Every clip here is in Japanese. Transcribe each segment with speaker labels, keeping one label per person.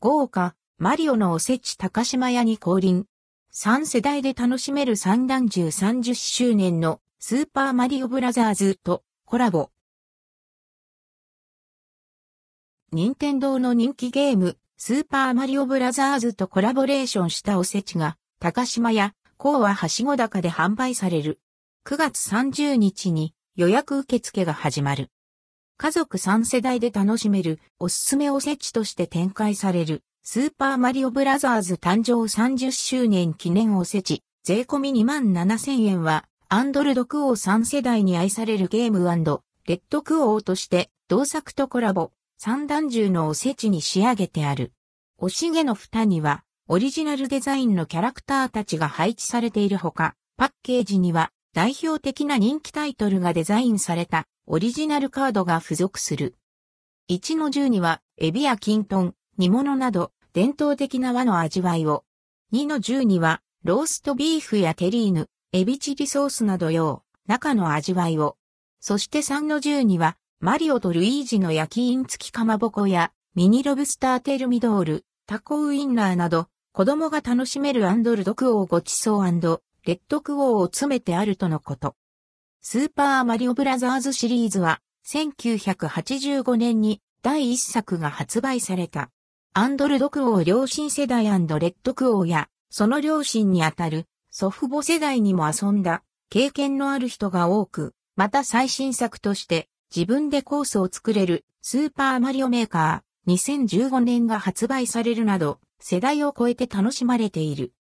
Speaker 1: 豪華、マリオのおせち高島屋に降臨。3世代で楽しめる三段重30周年のスーパーマリオブラザーズとコラボ。任天堂の人気ゲーム、スーパーマリオブラザーズとコラボレーションしたおせちが、高島屋、甲ははしご高で販売される。9月30日に予約受付が始まる。家族3世代で楽しめるおすすめおせちとして展開されるスーパーマリオブラザーズ誕生30周年記念おせち税込み2万7000円はアンドルドクオー3世代に愛されるゲームレッドクオーとして同作とコラボ三段重のおせちに仕上げてある。おしげの蓋にはオリジナルデザインのキャラクターたちが配置されているほか、パッケージには代表的な人気タイトルがデザインされたオリジナルカードが付属する。1の10には、エビやキントン、煮物など、伝統的な和の味わいを。2の10には、ローストビーフやテリーヌ、エビチリソースなど用、中の味わいを。そして3の10には、マリオとルイージの焼き印付きかまぼこや、ミニロブスターテルミドール、タコウインナーなど、子供が楽しめるアンドルドクオーごちそうレッドクオーを詰めてあるとのこと。スーパーマリオブラザーズシリーズは、1985年に第一作が発売された。アンドルドクオー両親世代レッドクオーや、その両親にあたる祖父母世代にも遊んだ経験のある人が多く、また最新作として自分でコースを作れるスーパーマリオメーカー2015年が発売されるなど世代を超えて楽しまれている。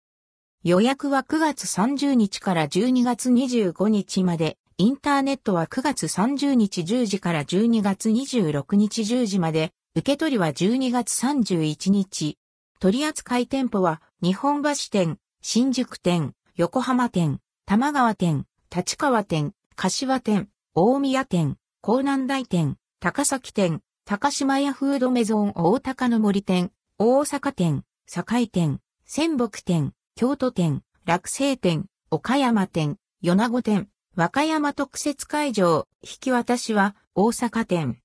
Speaker 1: 予約は9月30日から12月25日までインターネットは9月30日10時から12月26日10時まで、受け取りは12月31日。取扱店舗は、日本橋店、新宿店、横浜店、玉川店、立川店、柏店、大宮店、江南台店、高崎店、高島屋フードメゾン大高の森店、大阪店、堺店、仙北店、京都店、落成店、岡山店、米子店、和歌山特設会場、引き渡しは大阪店。